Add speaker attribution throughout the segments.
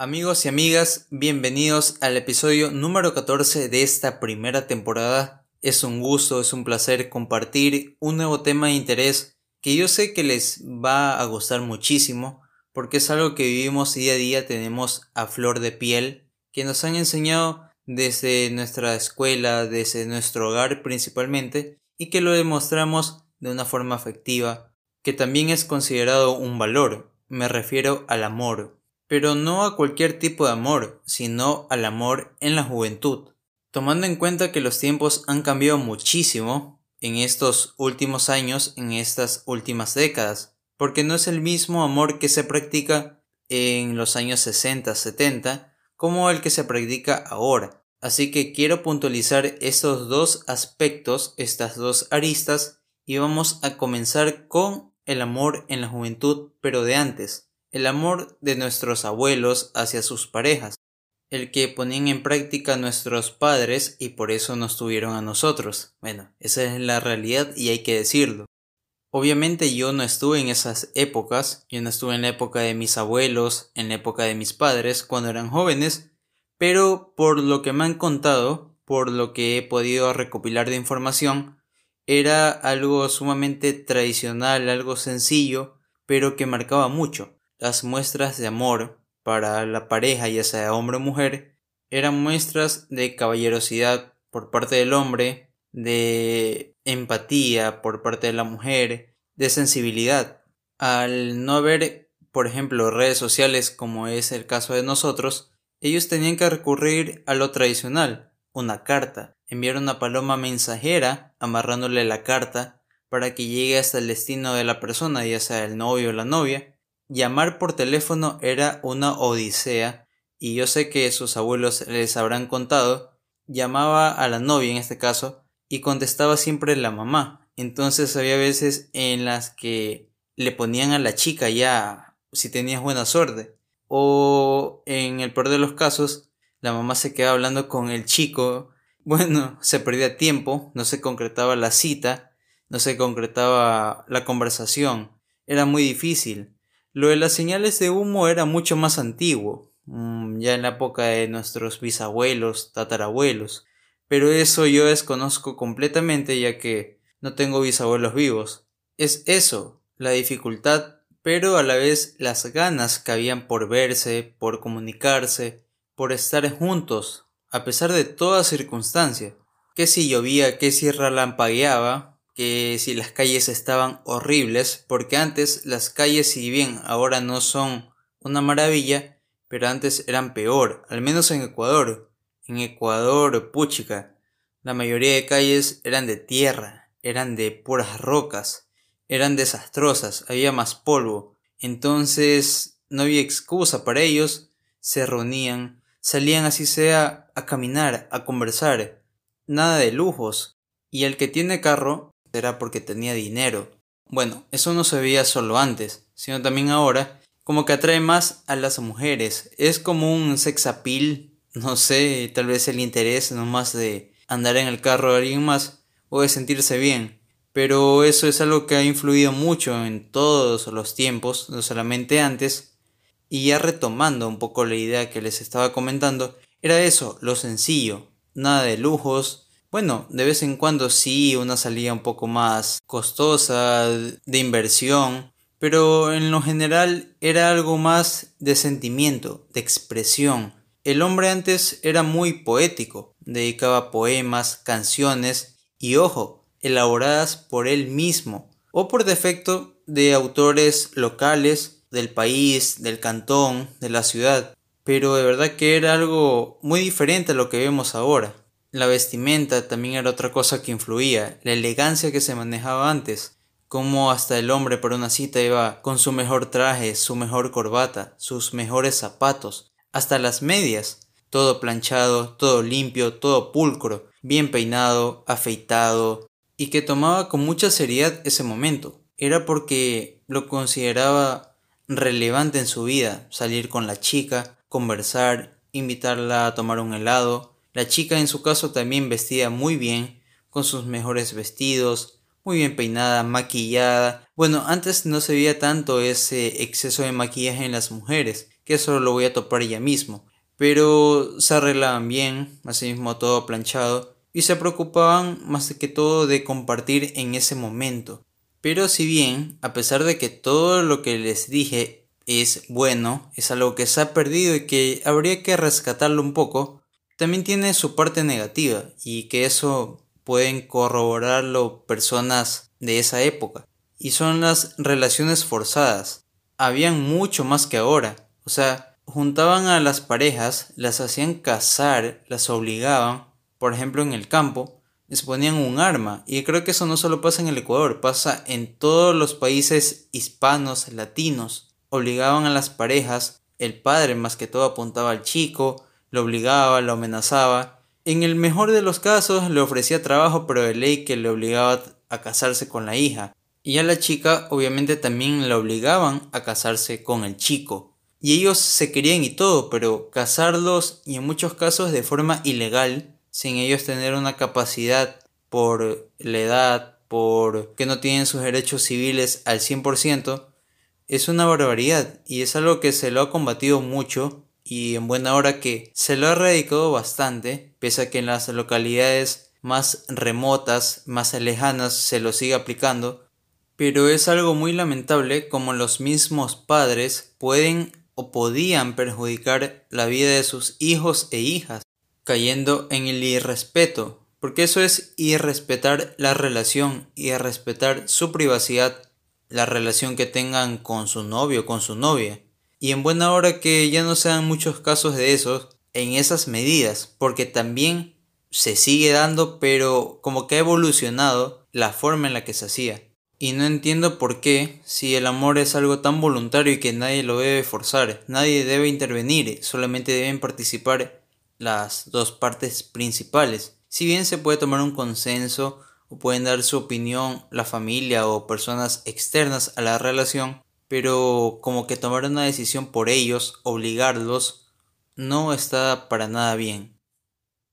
Speaker 1: Amigos y amigas, bienvenidos al episodio número 14 de esta primera temporada. Es un gusto, es un placer compartir un nuevo tema de interés que yo sé que les va a gustar muchísimo porque es algo que vivimos día a día, tenemos a flor de piel, que nos han enseñado desde nuestra escuela, desde nuestro hogar principalmente, y que lo demostramos de una forma afectiva, que también es considerado un valor, me refiero al amor, pero no a cualquier tipo de amor, sino al amor en la juventud. Tomando en cuenta que los tiempos han cambiado muchísimo en estos últimos años, en estas últimas décadas, porque no es el mismo amor que se practica en los años 60, 70, como el que se practica ahora. Así que quiero puntualizar estos dos aspectos, estas dos aristas, y vamos a comenzar con el amor en la juventud, pero de antes el amor de nuestros abuelos hacia sus parejas, el que ponían en práctica nuestros padres y por eso nos tuvieron a nosotros. Bueno, esa es la realidad y hay que decirlo. Obviamente yo no estuve en esas épocas, yo no estuve en la época de mis abuelos, en la época de mis padres, cuando eran jóvenes, pero por lo que me han contado, por lo que he podido recopilar de información, era algo sumamente tradicional, algo sencillo, pero que marcaba mucho. Las muestras de amor para la pareja, ya sea hombre o mujer, eran muestras de caballerosidad por parte del hombre, de empatía por parte de la mujer, de sensibilidad. Al no haber, por ejemplo, redes sociales como es el caso de nosotros, ellos tenían que recurrir a lo tradicional, una carta, enviar una paloma mensajera amarrándole la carta para que llegue hasta el destino de la persona, ya sea el novio o la novia, Llamar por teléfono era una odisea y yo sé que sus abuelos les habrán contado. Llamaba a la novia en este caso y contestaba siempre la mamá. Entonces había veces en las que le ponían a la chica ya si tenías buena suerte. O en el peor de los casos, la mamá se quedaba hablando con el chico. Bueno, se perdía tiempo, no se concretaba la cita, no se concretaba la conversación. Era muy difícil. Lo de las señales de humo era mucho más antiguo, mm, ya en la época de nuestros bisabuelos, tatarabuelos, pero eso yo desconozco completamente ya que no tengo bisabuelos vivos. Es eso, la dificultad, pero a la vez las ganas que habían por verse, por comunicarse, por estar juntos, a pesar de toda circunstancia. Que si llovía, que si relampagueaba, que si las calles estaban horribles, porque antes las calles, si bien ahora no son una maravilla, pero antes eran peor, al menos en Ecuador. En Ecuador, puchica, la mayoría de calles eran de tierra, eran de puras rocas, eran desastrosas, había más polvo. Entonces no había excusa para ellos, se reunían, salían así sea a caminar, a conversar, nada de lujos. Y el que tiene carro era porque tenía dinero. Bueno, eso no se veía solo antes, sino también ahora, como que atrae más a las mujeres. Es como un sex appeal, no sé, tal vez el interés nomás de andar en el carro de alguien más o de sentirse bien. Pero eso es algo que ha influido mucho en todos los tiempos, no solamente antes. Y ya retomando un poco la idea que les estaba comentando, era eso, lo sencillo, nada de lujos, bueno, de vez en cuando sí, una salida un poco más costosa, de inversión, pero en lo general era algo más de sentimiento, de expresión. El hombre antes era muy poético, dedicaba poemas, canciones y ojo, elaboradas por él mismo o por defecto de autores locales del país, del cantón, de la ciudad. Pero de verdad que era algo muy diferente a lo que vemos ahora. La vestimenta también era otra cosa que influía, la elegancia que se manejaba antes, como hasta el hombre por una cita iba con su mejor traje, su mejor corbata, sus mejores zapatos, hasta las medias, todo planchado, todo limpio, todo pulcro, bien peinado, afeitado, y que tomaba con mucha seriedad ese momento. Era porque lo consideraba relevante en su vida, salir con la chica, conversar, invitarla a tomar un helado, la chica en su caso también vestía muy bien, con sus mejores vestidos, muy bien peinada, maquillada. Bueno, antes no se veía tanto ese exceso de maquillaje en las mujeres, que eso lo voy a topar ya mismo. Pero se arreglaban bien, así mismo todo planchado, y se preocupaban más que todo de compartir en ese momento. Pero si bien, a pesar de que todo lo que les dije es bueno, es algo que se ha perdido y que habría que rescatarlo un poco, también tiene su parte negativa y que eso pueden corroborarlo personas de esa época. Y son las relaciones forzadas. Habían mucho más que ahora. O sea, juntaban a las parejas, las hacían casar, las obligaban, por ejemplo en el campo, les ponían un arma. Y creo que eso no solo pasa en el Ecuador, pasa en todos los países hispanos, latinos. Obligaban a las parejas, el padre más que todo apuntaba al chico, lo obligaba, lo amenazaba. En el mejor de los casos le ofrecía trabajo, pero de ley que le obligaba a casarse con la hija. Y a la chica obviamente también la obligaban a casarse con el chico. Y ellos se querían y todo, pero casarlos y en muchos casos de forma ilegal, sin ellos tener una capacidad por la edad, por que no tienen sus derechos civiles al 100%, es una barbaridad y es algo que se lo ha combatido mucho y en buena hora que se lo ha erradicado bastante, pese a que en las localidades más remotas, más lejanas se lo sigue aplicando, pero es algo muy lamentable como los mismos padres pueden o podían perjudicar la vida de sus hijos e hijas, cayendo en el irrespeto, porque eso es irrespetar la relación, irrespetar su privacidad, la relación que tengan con su novio con su novia. Y en buena hora que ya no sean muchos casos de esos en esas medidas, porque también se sigue dando, pero como que ha evolucionado la forma en la que se hacía. Y no entiendo por qué, si el amor es algo tan voluntario y que nadie lo debe forzar, nadie debe intervenir, solamente deben participar las dos partes principales. Si bien se puede tomar un consenso o pueden dar su opinión la familia o personas externas a la relación, pero como que tomar una decisión por ellos, obligarlos, no está para nada bien.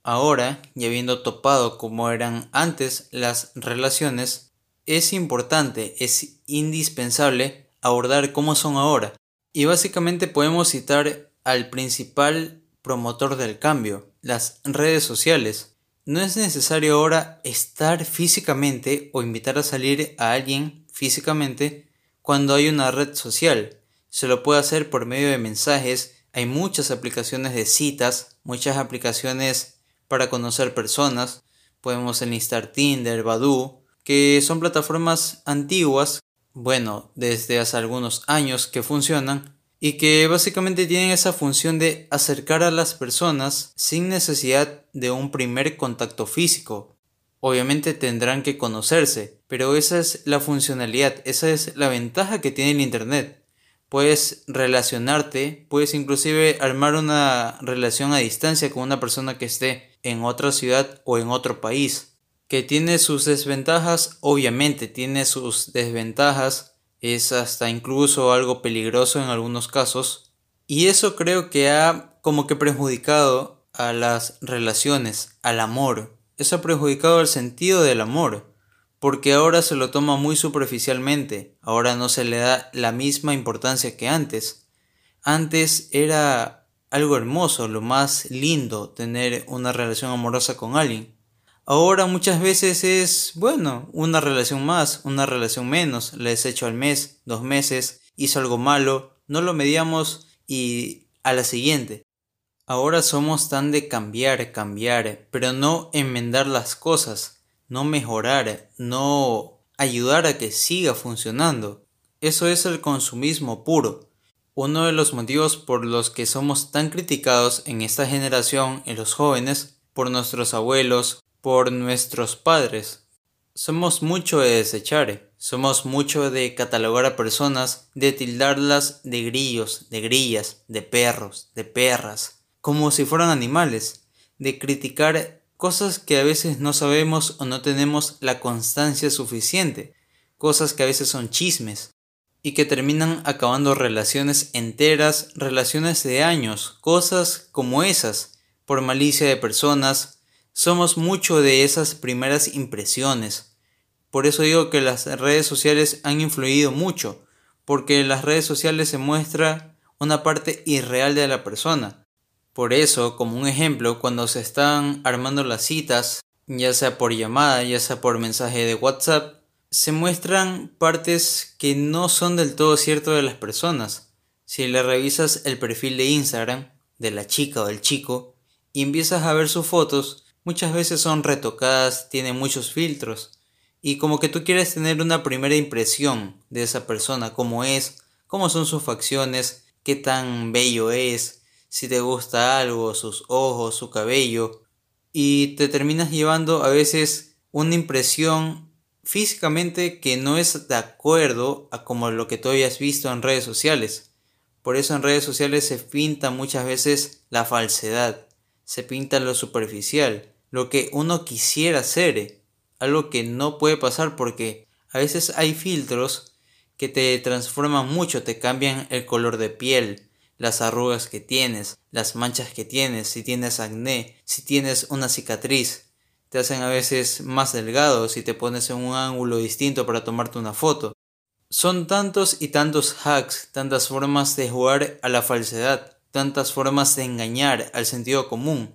Speaker 1: Ahora, ya habiendo topado como eran antes las relaciones, es importante, es indispensable abordar cómo son ahora. Y básicamente podemos citar al principal promotor del cambio, las redes sociales. No es necesario ahora estar físicamente o invitar a salir a alguien físicamente cuando hay una red social. Se lo puede hacer por medio de mensajes. Hay muchas aplicaciones de citas, muchas aplicaciones para conocer personas. Podemos enlistar Tinder, Badoo, que son plataformas antiguas, bueno, desde hace algunos años que funcionan y que básicamente tienen esa función de acercar a las personas sin necesidad de un primer contacto físico. Obviamente tendrán que conocerse, pero esa es la funcionalidad, esa es la ventaja que tiene el Internet. Puedes relacionarte, puedes inclusive armar una relación a distancia con una persona que esté en otra ciudad o en otro país. Que tiene sus desventajas, obviamente tiene sus desventajas, es hasta incluso algo peligroso en algunos casos. Y eso creo que ha como que perjudicado a las relaciones, al amor, eso ha perjudicado el sentido del amor, porque ahora se lo toma muy superficialmente, ahora no se le da la misma importancia que antes. Antes era algo hermoso, lo más lindo tener una relación amorosa con alguien. Ahora muchas veces es, bueno, una relación más, una relación menos, la he hecho al mes, dos meses, hizo algo malo, no lo mediamos y a la siguiente. Ahora somos tan de cambiar, cambiar, pero no enmendar las cosas, no mejorar, no ayudar a que siga funcionando. Eso es el consumismo puro. Uno de los motivos por los que somos tan criticados en esta generación, en los jóvenes, por nuestros abuelos, por nuestros padres. Somos mucho de desechar, somos mucho de catalogar a personas, de tildarlas de grillos, de grillas, de perros, de perras, como si fueran animales, de criticar cosas que a veces no sabemos o no tenemos la constancia suficiente, cosas que a veces son chismes, y que terminan acabando relaciones enteras, relaciones de años, cosas como esas, por malicia de personas, somos mucho de esas primeras impresiones. Por eso digo que las redes sociales han influido mucho, porque en las redes sociales se muestra una parte irreal de la persona. Por eso, como un ejemplo, cuando se están armando las citas, ya sea por llamada, ya sea por mensaje de WhatsApp, se muestran partes que no son del todo cierto de las personas. Si le revisas el perfil de Instagram de la chica o del chico y empiezas a ver sus fotos, muchas veces son retocadas, tienen muchos filtros y como que tú quieres tener una primera impresión de esa persona, cómo es, cómo son sus facciones, qué tan bello es, si te gusta algo, sus ojos, su cabello, y te terminas llevando a veces una impresión físicamente que no es de acuerdo a como lo que tú hayas visto en redes sociales. Por eso en redes sociales se pinta muchas veces la falsedad, se pinta lo superficial, lo que uno quisiera ser, algo que no puede pasar porque a veces hay filtros que te transforman mucho, te cambian el color de piel, las arrugas que tienes, las manchas que tienes, si tienes acné, si tienes una cicatriz. Te hacen a veces más delgado si te pones en un ángulo distinto para tomarte una foto. Son tantos y tantos hacks, tantas formas de jugar a la falsedad, tantas formas de engañar al sentido común.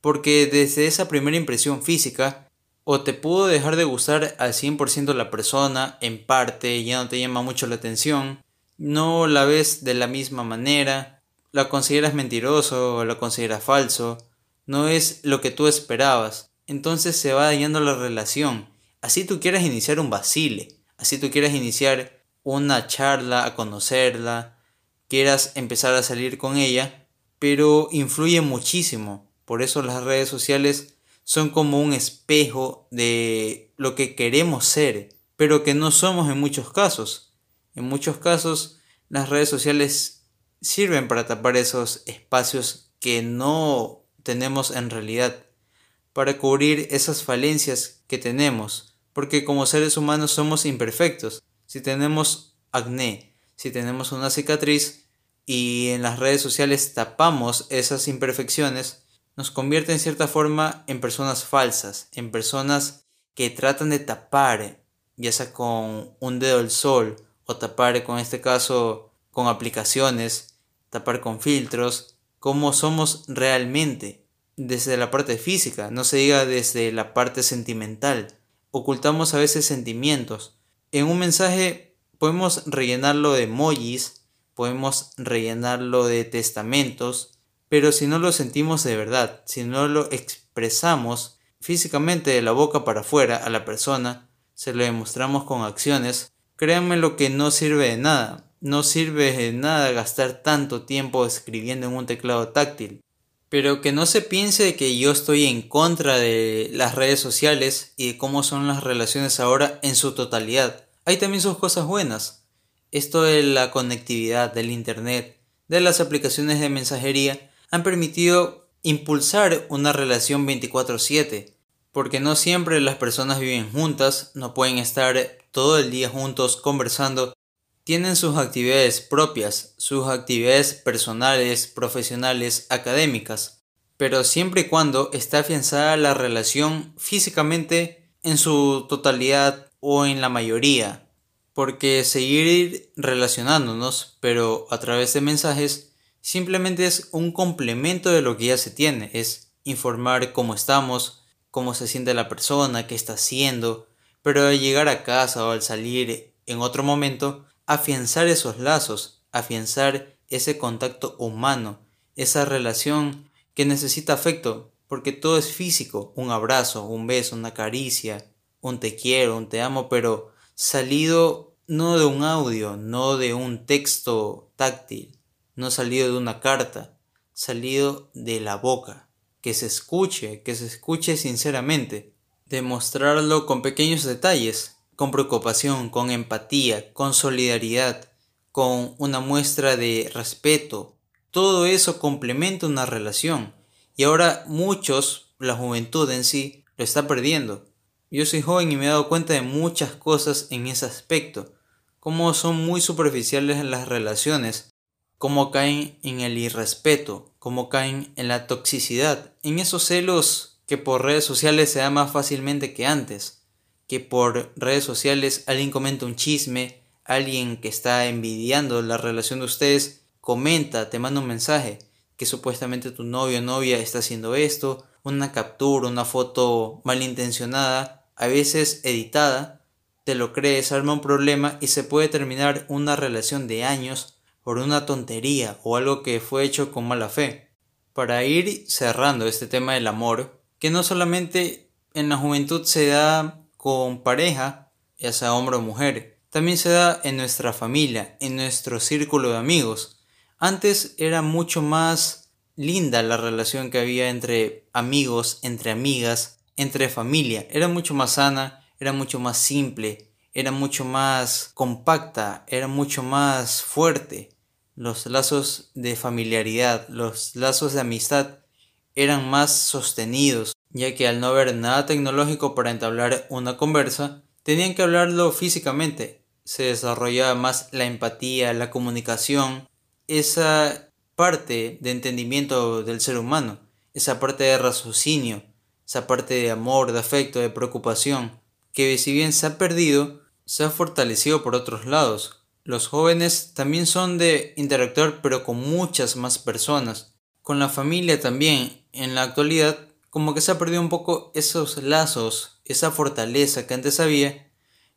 Speaker 1: Porque desde esa primera impresión física, o te pudo dejar de gustar al 100% la persona, en parte ya no te llama mucho la atención, no la ves de la misma manera, la consideras mentiroso o la consideras falso, no es lo que tú esperabas, entonces se va dañando la relación. Así tú quieras iniciar un vacile, así tú quieras iniciar una charla, a conocerla, quieras empezar a salir con ella, pero influye muchísimo. Por eso las redes sociales son como un espejo de lo que queremos ser, pero que no somos en muchos casos. En muchos casos, las redes sociales sirven para tapar esos espacios que no tenemos en realidad, para cubrir esas falencias que tenemos, porque como seres humanos somos imperfectos. Si tenemos acné, si tenemos una cicatriz y en las redes sociales tapamos esas imperfecciones, nos convierte en cierta forma en personas falsas, en personas que tratan de tapar, ya sea con un dedo del sol o tapar con este caso con aplicaciones, tapar con filtros, cómo somos realmente desde la parte física, no se diga desde la parte sentimental. Ocultamos a veces sentimientos. En un mensaje podemos rellenarlo de emojis, podemos rellenarlo de testamentos, pero si no lo sentimos de verdad, si no lo expresamos físicamente de la boca para afuera a la persona, se lo demostramos con acciones, Créanme lo que no sirve de nada. No sirve de nada gastar tanto tiempo escribiendo en un teclado táctil. Pero que no se piense que yo estoy en contra de las redes sociales y de cómo son las relaciones ahora en su totalidad. Hay también sus cosas buenas. Esto de la conectividad, del Internet, de las aplicaciones de mensajería, han permitido impulsar una relación 24/7. Porque no siempre las personas viven juntas, no pueden estar todo el día juntos conversando, tienen sus actividades propias, sus actividades personales, profesionales, académicas, pero siempre y cuando está afianzada la relación físicamente en su totalidad o en la mayoría, porque seguir relacionándonos, pero a través de mensajes, simplemente es un complemento de lo que ya se tiene, es informar cómo estamos, cómo se siente la persona, qué está haciendo, pero al llegar a casa o al salir en otro momento, afianzar esos lazos, afianzar ese contacto humano, esa relación que necesita afecto, porque todo es físico, un abrazo, un beso, una caricia, un te quiero, un te amo, pero salido no de un audio, no de un texto táctil, no salido de una carta, salido de la boca, que se escuche, que se escuche sinceramente, Demostrarlo con pequeños detalles, con preocupación, con empatía, con solidaridad, con una muestra de respeto. Todo eso complementa una relación. Y ahora muchos, la juventud en sí, lo está perdiendo. Yo soy joven y me he dado cuenta de muchas cosas en ese aspecto. Cómo son muy superficiales las relaciones. Cómo caen en el irrespeto. Cómo caen en la toxicidad. En esos celos que por redes sociales se da más fácilmente que antes, que por redes sociales alguien comenta un chisme, alguien que está envidiando la relación de ustedes comenta, te manda un mensaje que supuestamente tu novio o novia está haciendo esto, una captura, una foto malintencionada, a veces editada, te lo crees, arma un problema y se puede terminar una relación de años por una tontería o algo que fue hecho con mala fe. Para ir cerrando este tema del amor, que no solamente en la juventud se da con pareja, ya sea hombre o mujer, también se da en nuestra familia, en nuestro círculo de amigos. Antes era mucho más linda la relación que había entre amigos, entre amigas, entre familia. Era mucho más sana, era mucho más simple, era mucho más compacta, era mucho más fuerte. Los lazos de familiaridad, los lazos de amistad eran más sostenidos, ya que al no haber nada tecnológico para entablar una conversa, tenían que hablarlo físicamente. Se desarrollaba más la empatía, la comunicación, esa parte de entendimiento del ser humano, esa parte de raciocinio, esa parte de amor, de afecto, de preocupación, que si bien se ha perdido, se ha fortalecido por otros lados. Los jóvenes también son de interactuar pero con muchas más personas. Con la familia también. En la actualidad como que se ha perdido un poco esos lazos, esa fortaleza que antes había,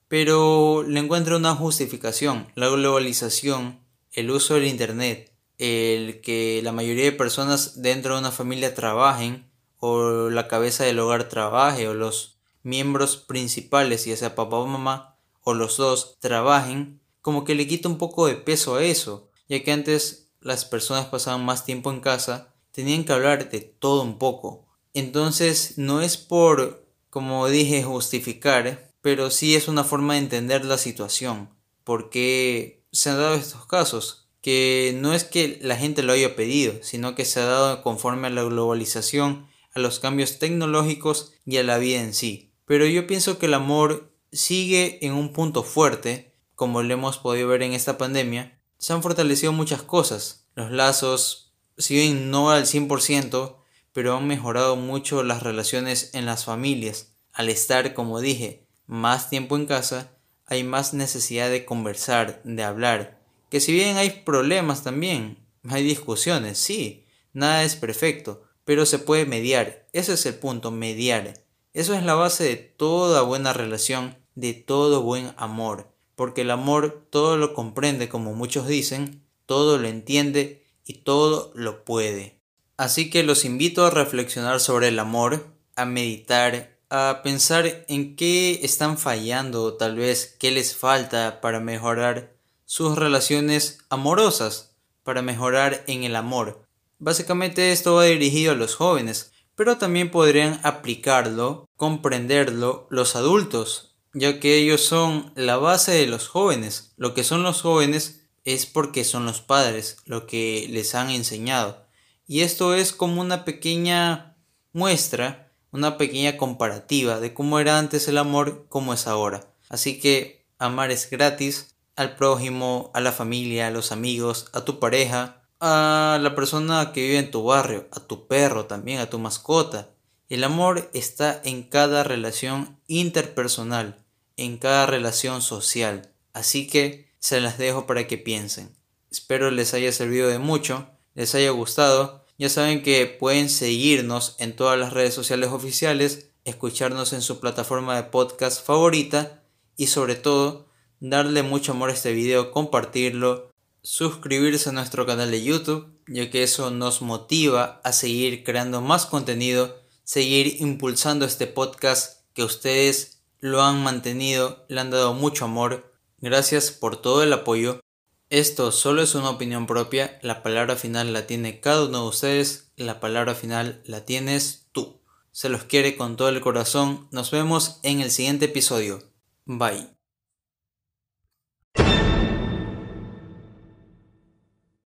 Speaker 1: pero le encuentro una justificación. La globalización, el uso del Internet, el que la mayoría de personas dentro de una familia trabajen, o la cabeza del hogar trabaje, o los miembros principales, ya sea papá o mamá, o los dos, trabajen, como que le quita un poco de peso a eso, ya que antes las personas pasaban más tiempo en casa, tenían que hablar de todo un poco. Entonces no es por, como dije, justificar, pero sí es una forma de entender la situación, porque se han dado estos casos que no es que la gente lo haya pedido, sino que se ha dado conforme a la globalización, a los cambios tecnológicos y a la vida en sí. Pero yo pienso que el amor sigue en un punto fuerte, como lo hemos podido ver en esta pandemia. Se han fortalecido muchas cosas. Los lazos, si bien no al 100%, pero han mejorado mucho las relaciones en las familias. Al estar, como dije, más tiempo en casa, hay más necesidad de conversar, de hablar, que si bien hay problemas también, hay discusiones, sí, nada es perfecto, pero se puede mediar, ese es el punto, mediar. Eso es la base de toda buena relación, de todo buen amor, porque el amor todo lo comprende, como muchos dicen, todo lo entiende y todo lo puede. Así que los invito a reflexionar sobre el amor, a meditar, a pensar en qué están fallando, tal vez qué les falta para mejorar sus relaciones amorosas para mejorar en el amor. Básicamente esto va dirigido a los jóvenes, pero también podrían aplicarlo, comprenderlo los adultos, ya que ellos son la base de los jóvenes. Lo que son los jóvenes es porque son los padres, lo que les han enseñado. Y esto es como una pequeña muestra, una pequeña comparativa de cómo era antes el amor, cómo es ahora. Así que amar es gratis, al prójimo, a la familia, a los amigos, a tu pareja, a la persona que vive en tu barrio, a tu perro también, a tu mascota. El amor está en cada relación interpersonal, en cada relación social. Así que se las dejo para que piensen. Espero les haya servido de mucho, les haya gustado. Ya saben que pueden seguirnos en todas las redes sociales oficiales, escucharnos en su plataforma de podcast favorita y sobre todo darle mucho amor a este video, compartirlo, suscribirse a nuestro canal de YouTube, ya que eso nos motiva a seguir creando más contenido, seguir impulsando este podcast que ustedes lo han mantenido, le han dado mucho amor. Gracias por todo el apoyo. Esto solo es una opinión propia, la palabra final la tiene cada uno de ustedes, la palabra final la tienes tú. Se los quiere con todo el corazón. Nos vemos en el siguiente episodio. Bye.